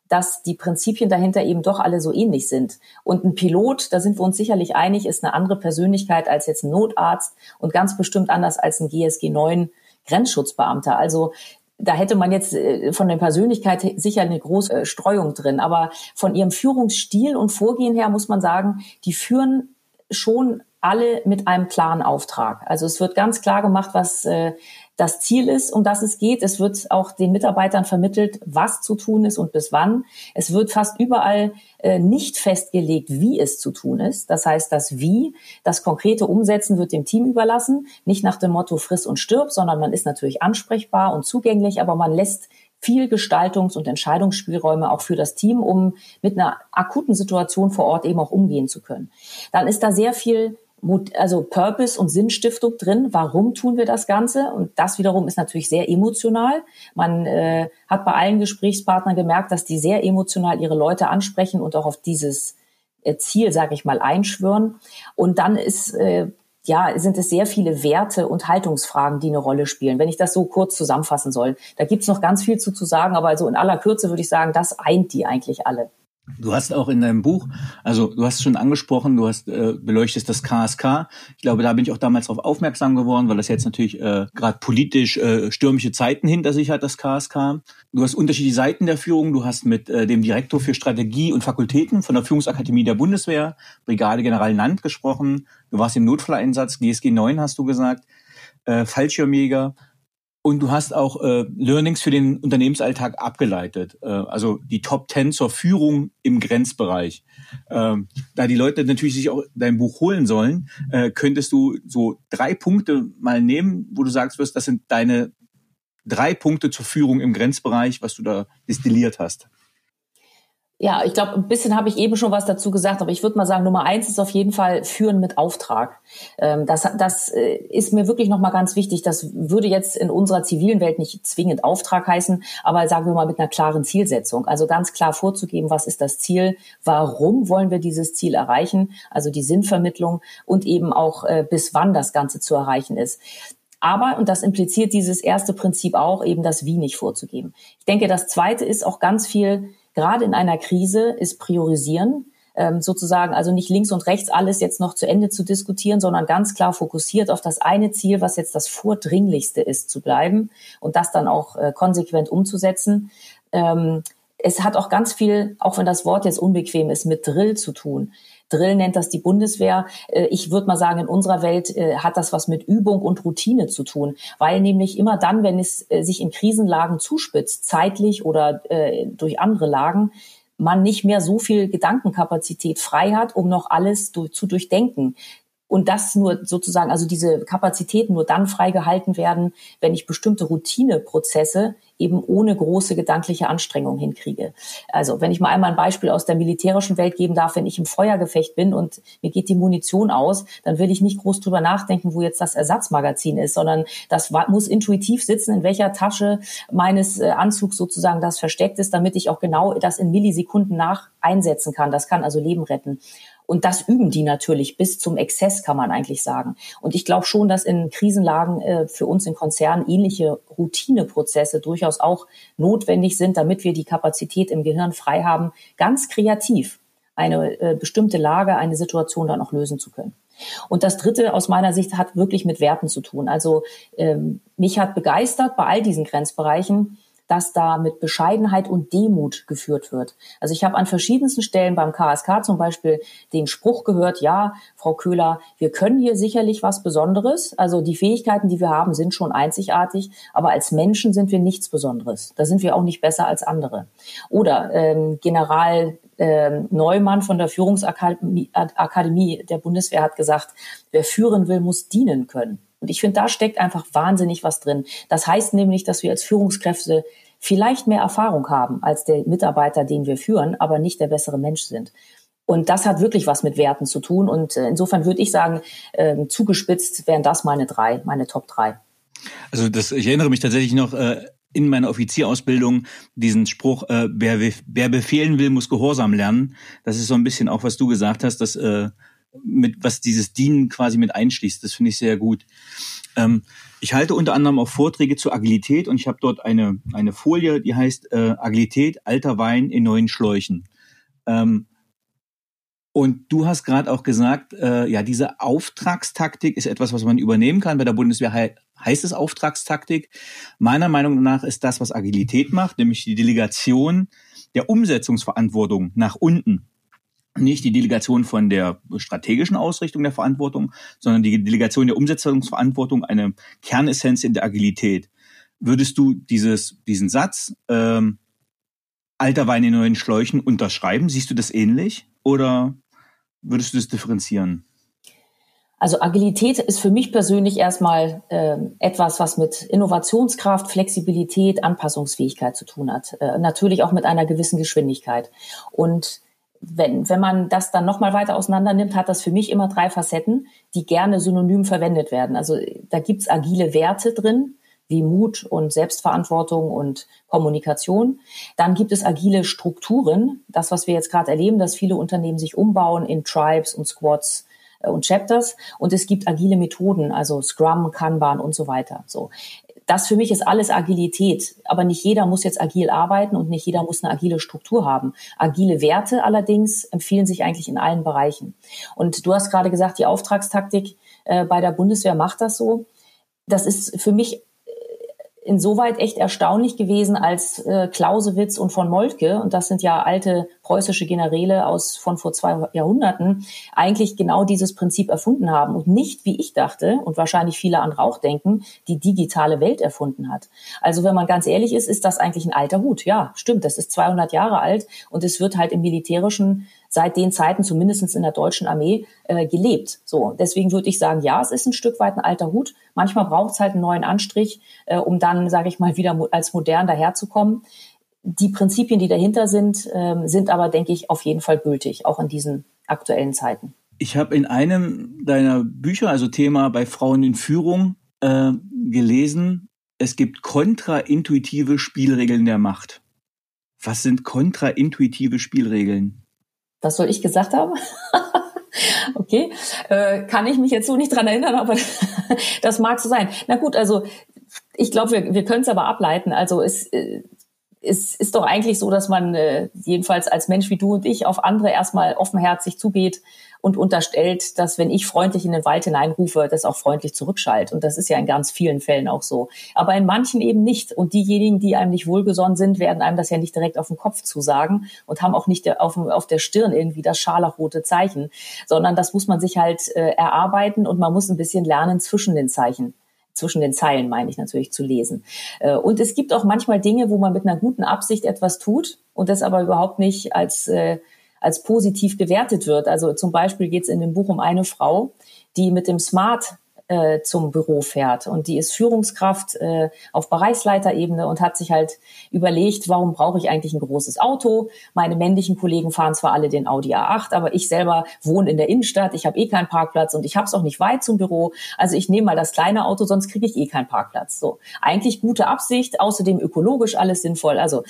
dass die Prinzipien dahinter eben doch alle so ähnlich sind. Und ein Pilot, da sind wir uns sicherlich einig, ist eine andere Persönlichkeit als jetzt ein Notarzt und ganz bestimmt anders als ein GSG 9 Grenzschutzbeamter. Also da hätte man jetzt äh, von der Persönlichkeit sicher eine große äh, Streuung drin. Aber von ihrem Führungsstil und Vorgehen her muss man sagen, die führen schon alle mit einem klaren Auftrag. Also es wird ganz klar gemacht, was äh, das Ziel ist, um das es geht. Es wird auch den Mitarbeitern vermittelt, was zu tun ist und bis wann. Es wird fast überall äh, nicht festgelegt, wie es zu tun ist. Das heißt, das Wie, das konkrete Umsetzen wird dem Team überlassen. Nicht nach dem Motto friss und stirb, sondern man ist natürlich ansprechbar und zugänglich, aber man lässt viel Gestaltungs- und Entscheidungsspielräume auch für das Team, um mit einer akuten Situation vor Ort eben auch umgehen zu können. Dann ist da sehr viel also Purpose und Sinnstiftung drin. Warum tun wir das Ganze? Und das wiederum ist natürlich sehr emotional. Man äh, hat bei allen Gesprächspartnern gemerkt, dass die sehr emotional ihre Leute ansprechen und auch auf dieses äh, Ziel, sage ich mal, einschwören. Und dann ist äh, ja, sind es sehr viele Werte und Haltungsfragen, die eine Rolle spielen, wenn ich das so kurz zusammenfassen soll. Da gibt's noch ganz viel zu, zu sagen, aber also in aller Kürze würde ich sagen, das eint die eigentlich alle. Du hast auch in deinem Buch, also du hast schon angesprochen, du hast äh, beleuchtest das KSK. Ich glaube, da bin ich auch damals darauf aufmerksam geworden, weil das jetzt natürlich äh, gerade politisch äh, stürmische Zeiten hinter sich hat, das KSK. Du hast unterschiedliche Seiten der Führung. Du hast mit äh, dem Direktor für Strategie und Fakultäten von der Führungsakademie der Bundeswehr, Brigadegeneral Nant, gesprochen. Du warst im Notfalleinsatz, GSG 9 hast du gesagt, äh, Fallschirmjäger. Und du hast auch äh, Learnings für den Unternehmensalltag abgeleitet. Äh, also die Top Ten zur Führung im Grenzbereich. Äh, da die Leute natürlich sich auch dein Buch holen sollen, äh, könntest du so drei Punkte mal nehmen, wo du sagst wirst, das sind deine drei Punkte zur Führung im Grenzbereich, was du da destilliert hast. Ja, ich glaube, ein bisschen habe ich eben schon was dazu gesagt, aber ich würde mal sagen, Nummer eins ist auf jeden Fall Führen mit Auftrag. Ähm, das, das äh, ist mir wirklich nochmal ganz wichtig. Das würde jetzt in unserer zivilen Welt nicht zwingend Auftrag heißen, aber sagen wir mal mit einer klaren Zielsetzung. Also ganz klar vorzugeben, was ist das Ziel, warum wollen wir dieses Ziel erreichen, also die Sinnvermittlung und eben auch äh, bis wann das Ganze zu erreichen ist. Aber, und das impliziert dieses erste Prinzip auch, eben das Wie nicht vorzugeben. Ich denke, das zweite ist auch ganz viel gerade in einer Krise ist priorisieren ähm, sozusagen, also nicht links und rechts alles jetzt noch zu Ende zu diskutieren, sondern ganz klar fokussiert auf das eine Ziel, was jetzt das vordringlichste ist, zu bleiben und das dann auch äh, konsequent umzusetzen. Ähm, es hat auch ganz viel, auch wenn das Wort jetzt unbequem ist, mit Drill zu tun. Drill nennt das die Bundeswehr. Äh, ich würde mal sagen, in unserer Welt äh, hat das was mit Übung und Routine zu tun, weil nämlich immer dann, wenn es äh, sich in Krisenlagen zuspitzt, zeitlich oder durch andere Lagen, man nicht mehr so viel Gedankenkapazität frei hat, um noch alles zu durchdenken und das nur sozusagen, also diese Kapazitäten nur dann freigehalten werden, wenn ich bestimmte Routineprozesse eben ohne große gedankliche Anstrengung hinkriege. Also wenn ich mal einmal ein Beispiel aus der militärischen Welt geben darf, wenn ich im Feuergefecht bin und mir geht die Munition aus, dann will ich nicht groß drüber nachdenken, wo jetzt das Ersatzmagazin ist, sondern das muss intuitiv sitzen, in welcher Tasche meines äh, Anzugs sozusagen das versteckt ist, damit ich auch genau das in Millisekunden nach einsetzen kann. Das kann also Leben retten. Und das üben die natürlich bis zum Exzess, kann man eigentlich sagen. Und ich glaube schon, dass in Krisenlagen äh, für uns in Konzernen ähnliche Routineprozesse durchaus auch notwendig sind, damit wir die Kapazität im Gehirn frei haben, ganz kreativ eine äh, bestimmte Lage, eine Situation dann auch lösen zu können. Und das Dritte aus meiner Sicht hat wirklich mit Werten zu tun. Also ähm, mich hat begeistert bei all diesen Grenzbereichen, dass da mit Bescheidenheit und Demut geführt wird. Also ich habe an verschiedensten Stellen beim KSK zum Beispiel den Spruch gehört, ja, Frau Köhler, wir können hier sicherlich was Besonderes. Also die Fähigkeiten, die wir haben, sind schon einzigartig, aber als Menschen sind wir nichts Besonderes. Da sind wir auch nicht besser als andere. Oder ähm, General ähm, Neumann von der Führungsakademie Akademie der Bundeswehr hat gesagt, wer führen will, muss dienen können. Und ich finde, da steckt einfach wahnsinnig was drin. Das heißt nämlich, dass wir als Führungskräfte vielleicht mehr Erfahrung haben als der Mitarbeiter, den wir führen, aber nicht der bessere Mensch sind. Und das hat wirklich was mit Werten zu tun. Und äh, insofern würde ich sagen, äh, zugespitzt wären das meine drei, meine Top drei. Also das, ich erinnere mich tatsächlich noch äh, in meiner Offizierausbildung diesen Spruch, äh, wer, wer befehlen will, muss Gehorsam lernen. Das ist so ein bisschen auch, was du gesagt hast, dass äh, mit was dieses Dienen quasi mit einschließt. Das finde ich sehr gut. Ähm, ich halte unter anderem auch Vorträge zur Agilität und ich habe dort eine, eine Folie, die heißt äh, Agilität, alter Wein in neuen Schläuchen. Ähm, und du hast gerade auch gesagt, äh, ja, diese Auftragstaktik ist etwas, was man übernehmen kann. Bei der Bundeswehr he heißt es Auftragstaktik. Meiner Meinung nach ist das, was Agilität macht, nämlich die Delegation der Umsetzungsverantwortung nach unten. Nicht die Delegation von der strategischen Ausrichtung der Verantwortung, sondern die Delegation der Umsetzungsverantwortung, eine Kernessenz in der Agilität. Würdest du dieses, diesen Satz, ähm, alter Wein in neuen Schläuchen unterschreiben? Siehst du das ähnlich? Oder würdest du das differenzieren? Also Agilität ist für mich persönlich erstmal äh, etwas, was mit Innovationskraft, Flexibilität, Anpassungsfähigkeit zu tun hat. Äh, natürlich auch mit einer gewissen Geschwindigkeit. Und wenn, wenn man das dann nochmal weiter auseinander nimmt, hat das für mich immer drei Facetten, die gerne synonym verwendet werden. Also da gibt's agile Werte drin, wie Mut und Selbstverantwortung und Kommunikation. Dann gibt es agile Strukturen, das, was wir jetzt gerade erleben, dass viele Unternehmen sich umbauen in Tribes und Squads äh, und Chapters. Und es gibt agile Methoden, also Scrum, Kanban und so weiter. So. Das für mich ist alles Agilität. Aber nicht jeder muss jetzt agil arbeiten und nicht jeder muss eine agile Struktur haben. Agile Werte allerdings empfehlen sich eigentlich in allen Bereichen. Und du hast gerade gesagt, die Auftragstaktik äh, bei der Bundeswehr macht das so. Das ist für mich insoweit echt erstaunlich gewesen, als äh, Clausewitz und von Moltke, und das sind ja alte preußische Generäle aus von vor zwei Jahrhunderten, eigentlich genau dieses Prinzip erfunden haben und nicht, wie ich dachte und wahrscheinlich viele andere auch denken, die digitale Welt erfunden hat. Also wenn man ganz ehrlich ist, ist das eigentlich ein alter Hut. Ja, stimmt, das ist 200 Jahre alt und es wird halt im militärischen seit den Zeiten, zumindestens in der deutschen Armee, äh, gelebt. So, deswegen würde ich sagen, ja, es ist ein Stück weit ein alter Hut. Manchmal braucht es halt einen neuen Anstrich, äh, um dann, sage ich mal, wieder mo als modern daherzukommen. Die Prinzipien, die dahinter sind, äh, sind aber, denke ich, auf jeden Fall gültig, auch in diesen aktuellen Zeiten. Ich habe in einem deiner Bücher, also Thema bei Frauen in Führung, äh, gelesen, es gibt kontraintuitive Spielregeln der Macht. Was sind kontraintuitive Spielregeln? Was soll ich gesagt haben? (laughs) okay, äh, kann ich mich jetzt so nicht dran erinnern, aber (laughs) das mag so sein. Na gut, also ich glaube, wir, wir können es aber ableiten. Also es, äh, es ist doch eigentlich so, dass man äh, jedenfalls als Mensch wie du und ich auf andere erstmal offenherzig zugeht und unterstellt, dass wenn ich freundlich in den Wald hineinrufe, das auch freundlich zurückschallt. Und das ist ja in ganz vielen Fällen auch so. Aber in manchen eben nicht. Und diejenigen, die einem nicht wohlgesonnen sind, werden einem das ja nicht direkt auf den Kopf zusagen und haben auch nicht auf, auf der Stirn irgendwie das scharlachrote Zeichen, sondern das muss man sich halt äh, erarbeiten und man muss ein bisschen lernen zwischen den Zeichen zwischen den Zeilen meine ich natürlich zu lesen. Äh, und es gibt auch manchmal Dinge, wo man mit einer guten Absicht etwas tut und das aber überhaupt nicht als äh, als positiv gewertet wird. Also zum Beispiel geht es in dem Buch um eine Frau, die mit dem Smart äh, zum Büro fährt. Und die ist Führungskraft äh, auf Bereichsleiterebene und hat sich halt überlegt, warum brauche ich eigentlich ein großes Auto? Meine männlichen Kollegen fahren zwar alle den Audi A8, aber ich selber wohne in der Innenstadt, ich habe eh keinen Parkplatz und ich habe es auch nicht weit zum Büro. Also ich nehme mal das kleine Auto, sonst kriege ich eh keinen Parkplatz. So, eigentlich gute Absicht, außerdem ökologisch alles sinnvoll. Also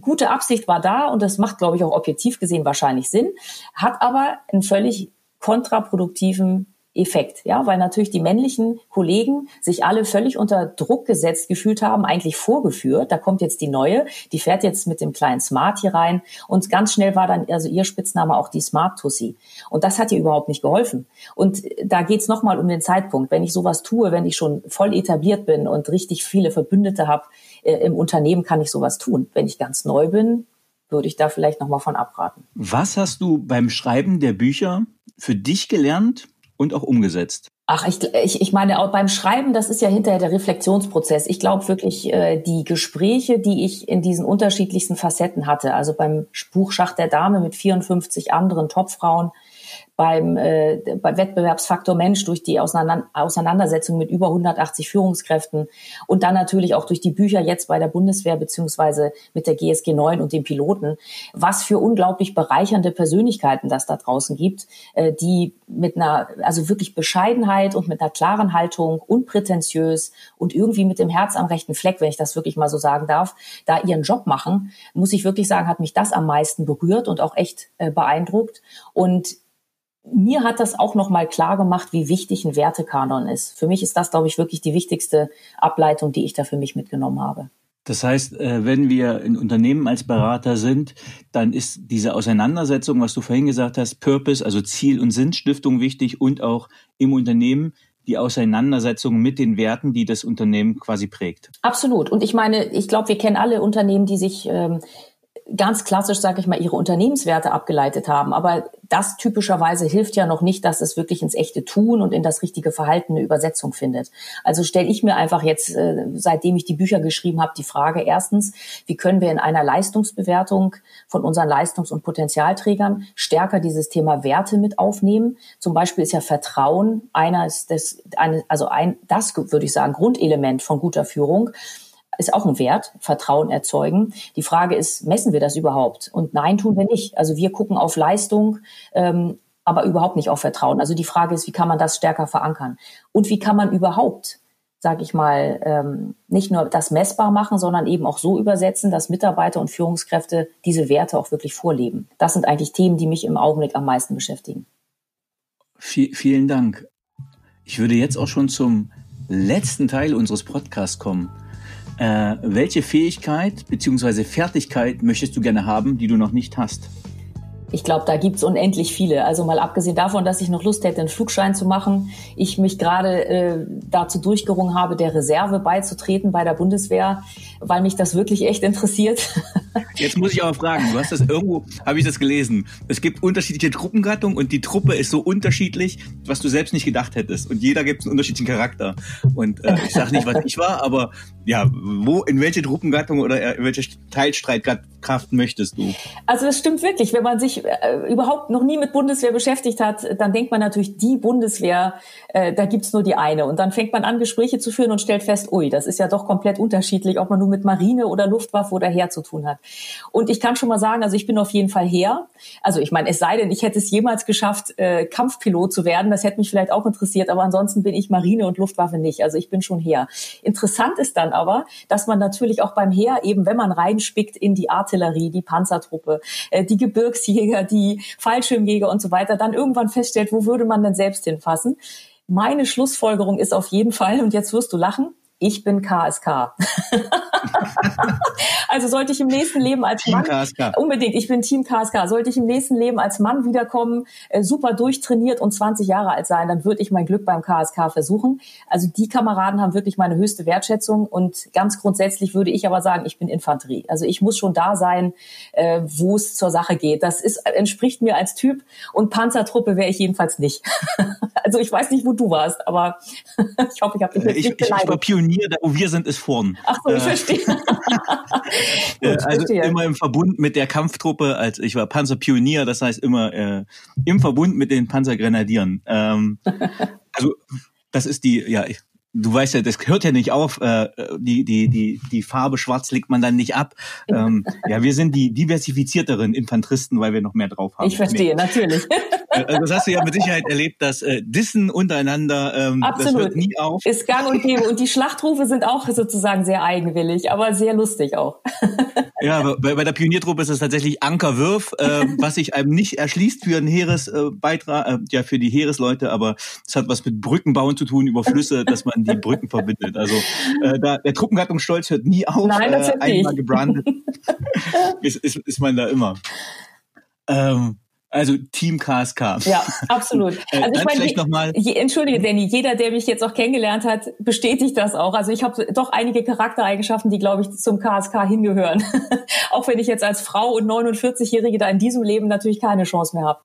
gute Absicht war da und das macht, glaube ich, auch objektiv gesehen wahrscheinlich Sinn, hat aber einen völlig kontraproduktiven Effekt, ja, weil natürlich die männlichen Kollegen sich alle völlig unter Druck gesetzt gefühlt haben, eigentlich vorgeführt. Da kommt jetzt die neue, die fährt jetzt mit dem kleinen Smart hier rein und ganz schnell war dann also ihr Spitzname auch die Smart Tussi. Und das hat ihr überhaupt nicht geholfen. Und da geht's nochmal um den Zeitpunkt. Wenn ich sowas tue, wenn ich schon voll etabliert bin und richtig viele Verbündete habe äh, im Unternehmen, kann ich sowas tun. Wenn ich ganz neu bin, würde ich da vielleicht nochmal von abraten. Was hast du beim Schreiben der Bücher für dich gelernt, und auch umgesetzt? Ach, ich, ich, ich meine, auch beim Schreiben, das ist ja hinterher der Reflexionsprozess. Ich glaube wirklich, äh, die Gespräche, die ich in diesen unterschiedlichsten Facetten hatte, also beim Buch Schacht der Dame mit 54 anderen Topfrauen, beim, äh, beim Wettbewerbsfaktor Mensch durch die Auseinandersetzung mit über 180 Führungskräften und dann natürlich auch durch die Bücher jetzt bei der Bundeswehr beziehungsweise mit der GSG 9 und den Piloten, was für unglaublich bereichernde Persönlichkeiten das da draußen gibt, äh, die mit einer, also wirklich Bescheidenheit und mit einer klaren Haltung, unprätentiös und irgendwie mit dem Herz am rechten Fleck, wenn ich das wirklich mal so sagen darf, da ihren Job machen, muss ich wirklich sagen, hat mich das am meisten berührt und auch echt äh, beeindruckt. Und mir hat das auch nochmal klar gemacht, wie wichtig ein Wertekanon ist. Für mich ist das, glaube ich, wirklich die wichtigste Ableitung, die ich da für mich mitgenommen habe. Das heißt, äh, wenn wir in Unternehmen als Berater sind, dann ist diese Auseinandersetzung, was du vorhin gesagt hast, Purpose, also Ziel- und Sinnstiftung wichtig und auch im Unternehmen die Auseinandersetzung mit den Werten, die das Unternehmen quasi prägt. Absolut. Und ich meine, ich glaube, wir kennen alle Unternehmen, die sich ähm, ganz klassisch, sage ich mal, ihre Unternehmenswerte abgeleitet haben. Aber das typischerweise hilft ja noch nicht, dass es wirklich ins echte Tun und in das richtige Verhalten eine Übersetzung findet. Also stelle ich mir einfach jetzt, äh, seitdem ich die Bücher geschrieben habe, die Frage erstens, wie können wir in einer Leistungsbewertung von unseren Leistungs- und Potenzialträgern stärker dieses Thema Werte mit aufnehmen? Zum Beispiel ist ja Vertrauen einer eine, also ein, das würde ich sagen, Grundelement von guter Führung ist auch ein Wert, Vertrauen erzeugen. Die Frage ist, messen wir das überhaupt? Und nein, tun wir nicht. Also wir gucken auf Leistung, ähm, aber überhaupt nicht auf Vertrauen. Also die Frage ist, wie kann man das stärker verankern? Und wie kann man überhaupt, sage ich mal, ähm, nicht nur das messbar machen, sondern eben auch so übersetzen, dass Mitarbeiter und Führungskräfte diese Werte auch wirklich vorleben. Das sind eigentlich Themen, die mich im Augenblick am meisten beschäftigen. V vielen Dank. Ich würde jetzt auch schon zum letzten Teil unseres Podcasts kommen. Äh, welche Fähigkeit bzw. Fertigkeit möchtest du gerne haben, die du noch nicht hast? Ich glaube, da gibt's unendlich viele. Also mal abgesehen davon, dass ich noch Lust hätte, einen Flugschein zu machen, ich mich gerade äh, dazu durchgerungen habe, der Reserve beizutreten bei der Bundeswehr, weil mich das wirklich echt interessiert. (laughs) Jetzt muss ich aber fragen, du hast das irgendwo, habe ich das gelesen. Es gibt unterschiedliche Truppengattungen und die Truppe ist so unterschiedlich, was du selbst nicht gedacht hättest. Und jeder gibt einen unterschiedlichen Charakter. Und äh, ich sage nicht, was ich war, aber ja, wo, in welche Truppengattung oder in welche Teilstreitkraft möchtest du? Also es stimmt wirklich, wenn man sich äh, überhaupt noch nie mit Bundeswehr beschäftigt hat, dann denkt man natürlich, die Bundeswehr, äh, da gibt's nur die eine. Und dann fängt man an, Gespräche zu führen und stellt fest, ui, das ist ja doch komplett unterschiedlich, ob man nur mit Marine oder Luftwaffe oder Heer zu tun hat. Und ich kann schon mal sagen, also ich bin auf jeden Fall Heer. Also ich meine, es sei denn, ich hätte es jemals geschafft, äh, Kampfpilot zu werden. Das hätte mich vielleicht auch interessiert, aber ansonsten bin ich Marine und Luftwaffe nicht. Also ich bin schon Heer. Interessant ist dann aber, dass man natürlich auch beim Heer eben, wenn man reinspickt in die Artillerie, die Panzertruppe, äh, die Gebirgsjäger, die Fallschirmjäger und so weiter, dann irgendwann feststellt, wo würde man denn selbst hinfassen? Meine Schlussfolgerung ist auf jeden Fall, und jetzt wirst du lachen, ich bin KSK. (laughs) also sollte ich im nächsten Leben als Team Mann KSK. unbedingt, ich bin Team KSK, sollte ich im nächsten Leben als Mann wiederkommen, äh, super durchtrainiert und 20 Jahre alt sein, dann würde ich mein Glück beim KSK versuchen. Also die Kameraden haben wirklich meine höchste Wertschätzung und ganz grundsätzlich würde ich aber sagen, ich bin Infanterie. Also ich muss schon da sein, äh, wo es zur Sache geht. Das ist entspricht mir als Typ und Panzertruppe wäre ich jedenfalls nicht. (laughs) also ich weiß nicht, wo du warst, aber (laughs) ich hoffe, ich habe dich nicht ich, ich, ich war Pionier Turnier, da wo wir sind, ist vorn. Ach so, ich äh, verstehe. (laughs) Gut, also verstehe. immer im Verbund mit der Kampftruppe, als ich war Panzerpionier, das heißt immer äh, im Verbund mit den Panzergrenadieren. Ähm, (laughs) also das ist die, ja, du weißt ja, das hört ja nicht auf, äh, die, die, die, die Farbe schwarz legt man dann nicht ab. Ähm, ja, wir sind die diversifizierteren Infanteristen, weil wir noch mehr drauf haben. Ich verstehe, nee. natürlich. Äh, also das hast du ja mit Sicherheit erlebt, dass äh, Dissen untereinander, ähm, Absolut. das hört nie auf. Ist gang und gäbe. Und die Schlachtrufe sind auch sozusagen sehr eigenwillig, aber sehr lustig auch. (laughs) ja, bei, bei der Pioniertruppe ist es tatsächlich Ankerwürf, äh, was sich einem nicht erschließt für einen Heeresbeitrag, äh, ja, für die Heeresleute, aber es hat was mit Brückenbauen zu tun über Flüsse, dass man die Brücken verbindet. Also äh, da, der Truppengattungsstolz hört nie auf. Nein, das äh, einmal gebrandet (laughs) ist, ist, ist man da immer. Ähm, also Team KSK. Ja, absolut. (laughs) Äh, also ich meine, vielleicht noch mal je, entschuldige, Danny, jeder, der mich jetzt auch kennengelernt hat, bestätigt das auch. Also ich habe doch einige Charaktereigenschaften, die, glaube ich, zum KSK hingehören. (laughs) auch wenn ich jetzt als Frau und 49-Jährige da in diesem Leben natürlich keine Chance mehr habe.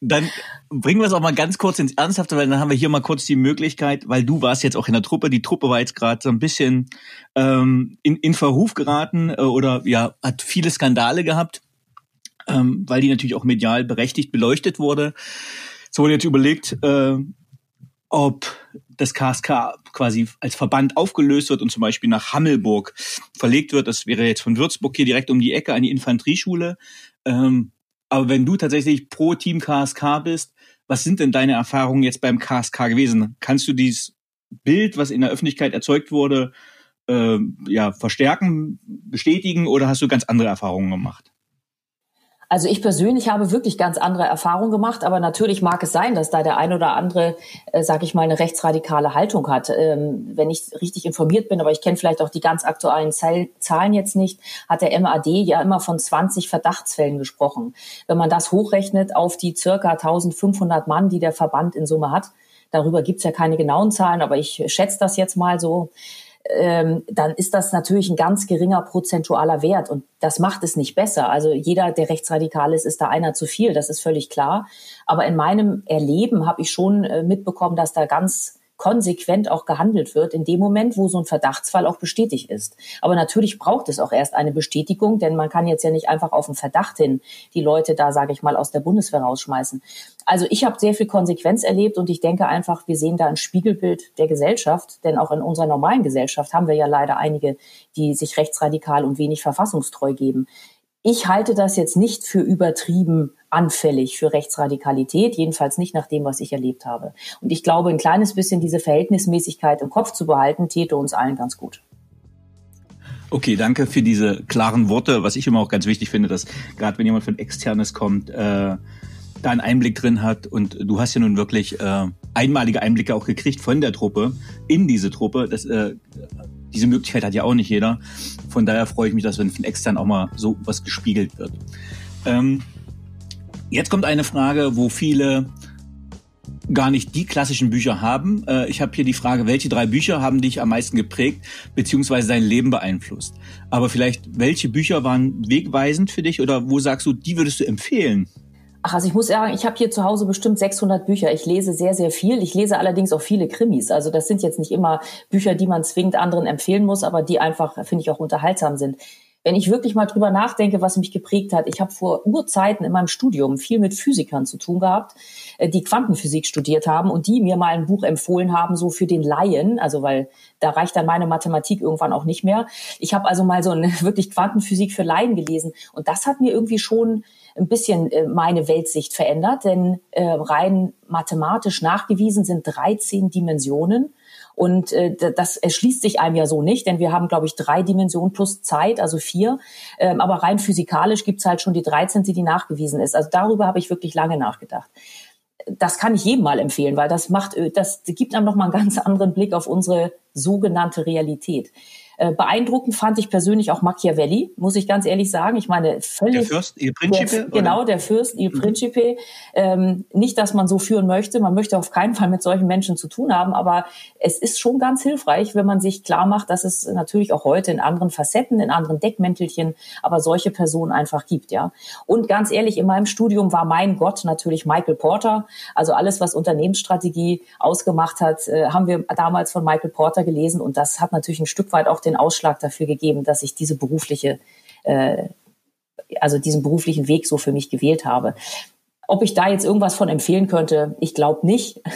Dann bringen wir es auch mal ganz kurz ins Ernsthafte, weil dann haben wir hier mal kurz die Möglichkeit, weil du warst jetzt auch in der Truppe, die Truppe war jetzt gerade so ein bisschen ähm, in, in Verruf geraten äh, oder ja, hat viele Skandale gehabt, ähm, weil die natürlich auch medial berechtigt beleuchtet wurde. So wurde jetzt überlegt, äh, ob das KSK quasi als Verband aufgelöst wird und zum Beispiel nach Hammelburg verlegt wird. Das wäre jetzt von Würzburg hier direkt um die Ecke an die Infanterieschule. Ähm, aber wenn du tatsächlich pro Team KSK bist, was sind denn deine Erfahrungen jetzt beim KSK gewesen? Kannst du dieses Bild, was in der Öffentlichkeit erzeugt wurde, äh, ja, verstärken, bestätigen oder hast du ganz andere Erfahrungen gemacht? Also ich persönlich habe wirklich ganz andere Erfahrungen gemacht, aber natürlich mag es sein, dass da der ein oder andere, äh, sage ich mal, eine rechtsradikale Haltung hat. Ähm, wenn ich richtig informiert bin, aber ich kenne vielleicht auch die ganz aktuellen Zahlen jetzt nicht, hat der MAD ja immer von 20 Verdachtsfällen gesprochen. Wenn man das hochrechnet auf die circa 1500 Mann, die der Verband in Summe hat, darüber gibt's ja keine genauen Zahlen, aber ich schätze das jetzt mal so, ähm, dann ist das natürlich ein ganz geringer prozentualer Wert und das macht es nicht besser. Also jeder, der rechtsradikal ist, ist da einer zu viel, das ist völlig klar. Aber in meinem Erleben habe ich schon äh, mitbekommen, dass da ganz konsequent auch gehandelt wird in dem Moment, wo so ein Verdachtsfall auch bestätigt ist. Aber natürlich braucht es auch erst eine Bestätigung, denn man kann jetzt ja nicht einfach auf den Verdacht hin die Leute da, sage ich mal, aus der Bundeswehr rausschmeißen. Also ich habe sehr viel Konsequenz erlebt und ich denke einfach, wir sehen da ein Spiegelbild der Gesellschaft, denn auch in unserer normalen Gesellschaft haben wir ja leider einige, die sich rechtsradikal und wenig verfassungstreu geben. Ich halte das jetzt nicht für übertrieben anfällig für Rechtsradikalität, jedenfalls nicht nach dem, was ich erlebt habe. Und ich glaube, ein kleines bisschen diese Verhältnismäßigkeit im Kopf zu behalten, täte uns allen ganz gut. Okay, danke für diese klaren Worte. Was ich immer auch ganz wichtig finde, dass gerade wenn jemand von externes kommt, äh, da einen Einblick drin hat und du hast ja nun wirklich äh, einmalige Einblicke auch gekriegt von der Truppe in diese Truppe. Das, äh, diese Möglichkeit hat ja auch nicht jeder. Von daher freue ich mich, dass wenn von extern auch mal so was gespiegelt wird. Ähm, jetzt kommt eine Frage, wo viele gar nicht die klassischen Bücher haben. Äh, ich habe hier die Frage, welche drei Bücher haben dich am meisten geprägt beziehungsweise dein Leben beeinflusst? Aber vielleicht, welche Bücher waren wegweisend für dich oder wo sagst du, die würdest du empfehlen? Ach, also ich muss sagen, ich habe hier zu Hause bestimmt 600 Bücher. Ich lese sehr, sehr viel. Ich lese allerdings auch viele Krimis. Also das sind jetzt nicht immer Bücher, die man zwingend anderen empfehlen muss, aber die einfach, finde ich, auch unterhaltsam sind. Wenn ich wirklich mal drüber nachdenke, was mich geprägt hat, ich habe vor Urzeiten in meinem Studium viel mit Physikern zu tun gehabt, äh, die Quantenphysik studiert haben und die mir mal ein Buch empfohlen haben, so für den Laien, also weil da reicht dann meine Mathematik irgendwann auch nicht mehr. Ich habe also mal so eine (laughs) wirklich Quantenphysik für Laien gelesen und das hat mir irgendwie schon ein bisschen äh, meine Weltsicht verändert, denn äh, rein mathematisch nachgewiesen sind 13 Dimensionen. Und äh, das erschließt sich einem ja so nicht, denn wir haben, glaube ich, drei Dimensionen plus Zeit, also vier. Ähm, aber rein physikalisch gibt's halt schon die 13, die nachgewiesen ist. Also darüber habe ich wirklich lange nachgedacht. Das kann ich jedem mal empfehlen, weil das macht, äh, das gibt einem noch mal einen ganz anderen Blick auf unsere sogenannte Realität. Äh, beeindruckend fand ich persönlich auch Machiavelli, muss ich ganz ehrlich sagen. Ich meine, völlig. Der Fürst, Il Principe? Der, genau, der Fürst, Il mhm. Principe. Ähm, nicht, dass man so führen möchte. Man möchte auf keinen Fall mit solchen Menschen zu tun haben, aber es ist schon ganz hilfreich, wenn man sich klar macht, dass es natürlich auch heute in anderen Facetten, in anderen Deckmäntelchen, aber solche Personen einfach gibt, ja. Und ganz ehrlich, in meinem Studium war mein Gott natürlich Michael Porter. Also alles, was Unternehmensstrategie ausgemacht hat, äh, haben wir damals von Michael Porter gelesen und das hat natürlich ein Stück weit auch den den Ausschlag dafür gegeben, dass ich diese berufliche, äh, also diesen beruflichen Weg so für mich gewählt habe. Ob ich da jetzt irgendwas von empfehlen könnte, ich glaube nicht. (laughs)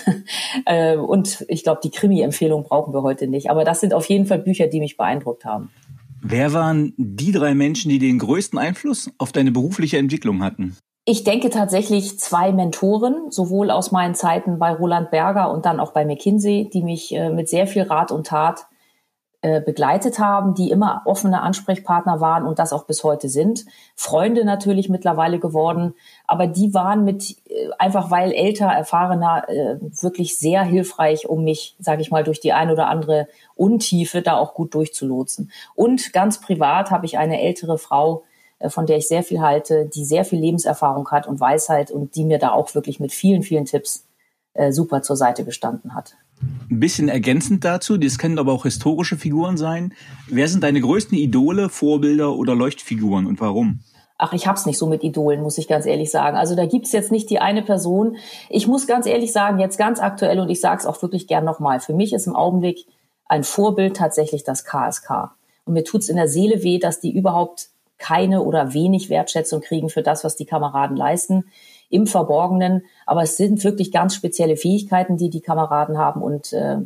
Äh, und ich glaube, die Krimi-Empfehlung brauchen wir heute nicht. Aber das sind auf jeden Fall Bücher, die mich beeindruckt haben. Wer waren die drei Menschen, die den größten Einfluss auf deine berufliche Entwicklung hatten? Ich denke tatsächlich zwei Mentoren, sowohl aus meinen Zeiten bei Roland Berger und dann auch bei McKinsey, die mich äh, mit sehr viel Rat und Tat äh, begleitet haben, die immer offene Ansprechpartner waren und das auch bis heute sind. Freunde natürlich mittlerweile geworden, aber die waren mit äh, einfach weil älter, erfahrener äh, wirklich sehr hilfreich, um mich, sage ich mal, durch die ein oder andere Untiefe da auch gut durchzulotsen. Und ganz privat habe ich eine ältere Frau, von der ich sehr viel halte, die sehr viel Lebenserfahrung hat und Weisheit und die mir da auch wirklich mit vielen, vielen Tipps super zur Seite gestanden hat. Ein bisschen ergänzend dazu, das können aber auch historische Figuren sein. Wer sind deine größten Idole, Vorbilder oder Leuchtfiguren und warum? Ach, ich hab's nicht so mit Idolen, muss ich ganz ehrlich sagen. Also da gibt's jetzt nicht die eine Person. Ich muss ganz ehrlich sagen, jetzt ganz aktuell und ich sage es auch wirklich gern nochmal, für mich ist im Augenblick ein Vorbild tatsächlich das KSK. Und mir tut's in der Seele weh, dass die überhaupt keine oder wenig Wertschätzung kriegen für das, was die Kameraden leisten im Verborgenen. Aber es sind wirklich ganz spezielle Fähigkeiten, die die Kameraden haben. Und äh,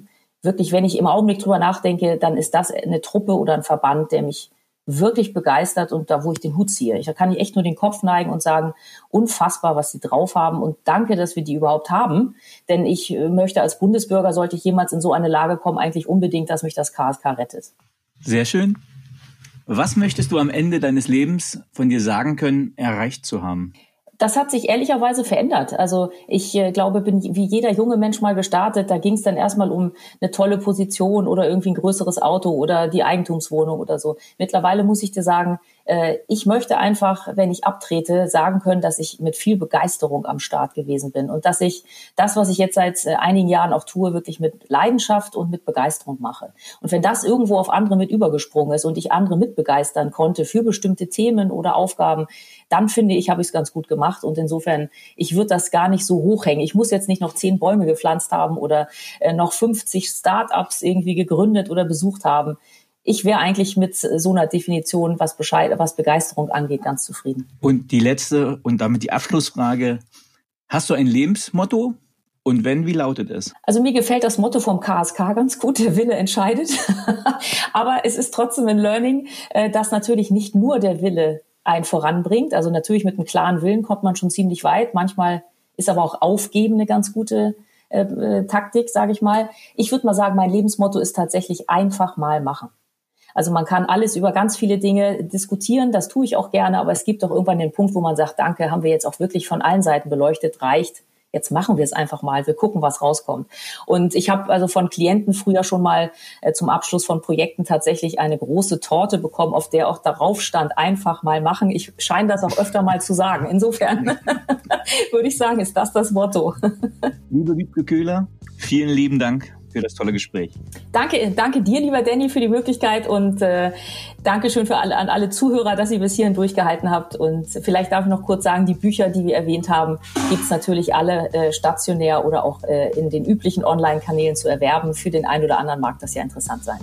wirklich, wenn ich im Augenblick drüber nachdenke, dann ist das eine Truppe oder ein Verband, der mich wirklich begeistert und da, wo ich den Hut ziehe. Ich, da kann ich echt nur den Kopf neigen und sagen, unfassbar, was sie drauf haben und danke, dass wir die überhaupt haben. Denn ich äh, möchte als Bundesbürger, sollte ich jemals in so eine Lage kommen, eigentlich unbedingt, dass mich das KSK rettet. Sehr schön. Was möchtest du am Ende deines Lebens von dir sagen können, erreicht zu haben? Das hat sich ehrlicherweise verändert. Also ich äh, glaube, bin wie jeder junge Mensch mal gestartet. Da ging es dann erstmal um eine tolle Position oder irgendwie ein größeres Auto oder die Eigentumswohnung oder so. Mittlerweile muss ich dir sagen, äh, ich möchte einfach, wenn ich abtrete, sagen können, dass ich mit viel Begeisterung am Start gewesen bin und dass ich das, was ich jetzt seit äh, einigen Jahren auch tue, wirklich mit Leidenschaft und mit Begeisterung mache. Und wenn das irgendwo auf andere mit übergesprungen ist und ich andere mitbegeistern konnte für bestimmte Themen oder Aufgaben, dann finde ich, habe ich es ganz gut gemacht. Und insofern, ich würde das gar nicht so hochhängen. Ich muss jetzt nicht noch zehn Bäume gepflanzt haben oder äh, noch 50 Start-ups irgendwie gegründet oder besucht haben ich wäre eigentlich mit so einer Definition, was, Bescheid, was Begeisterung angeht, ganz zufrieden. Und die letzte und damit die Abschlussfrage. Hast du ein Lebensmotto? Und wenn, wie lautet es? Also mir gefällt das Motto vom KSK ganz gut, der Wille entscheidet. (laughs) Aber es ist trotzdem ein Learning, äh, dass natürlich nicht nur der Wille einen voranbringt. Also natürlich mit einem klaren Willen kommt man schon ziemlich weit. Manchmal ist aber auch Aufgeben eine ganz gute äh, äh Taktik, sage ich mal. Ich würde mal sagen, mein Lebensmotto ist tatsächlich einfach mal machen. Also man kann alles über ganz viele Dinge diskutieren, das tue ich auch gerne, aber es gibt doch irgendwann den Punkt, wo man sagt, danke, haben wir jetzt auch wirklich von allen Seiten beleuchtet, reicht. Jetzt machen wir es einfach mal. Wir gucken, was rauskommt. Und ich habe also von Klienten früher schon mal äh, zum Abschluss von Projekten tatsächlich eine große Torte bekommen, auf der auch darauf stand, einfach mal machen. Ich scheine das auch öfter mal zu sagen. Insofern (laughs) würde ich sagen, ist das das Motto. Liebe Wiebke Köhler, vielen lieben Dank für das tolle Gespräch. Danke, danke dir, lieber Danny, für die Möglichkeit und äh, Dankeschön für alle, an alle Zuhörer, dass ihr bis hierhin durchgehalten habt. Und vielleicht darf ich noch kurz sagen, die Bücher, die wir erwähnt haben, gibt es natürlich alle äh, stationär oder auch äh, in den üblichen Online-Kanälen zu erwerben. Für den einen oder anderen mag das ja interessant sein.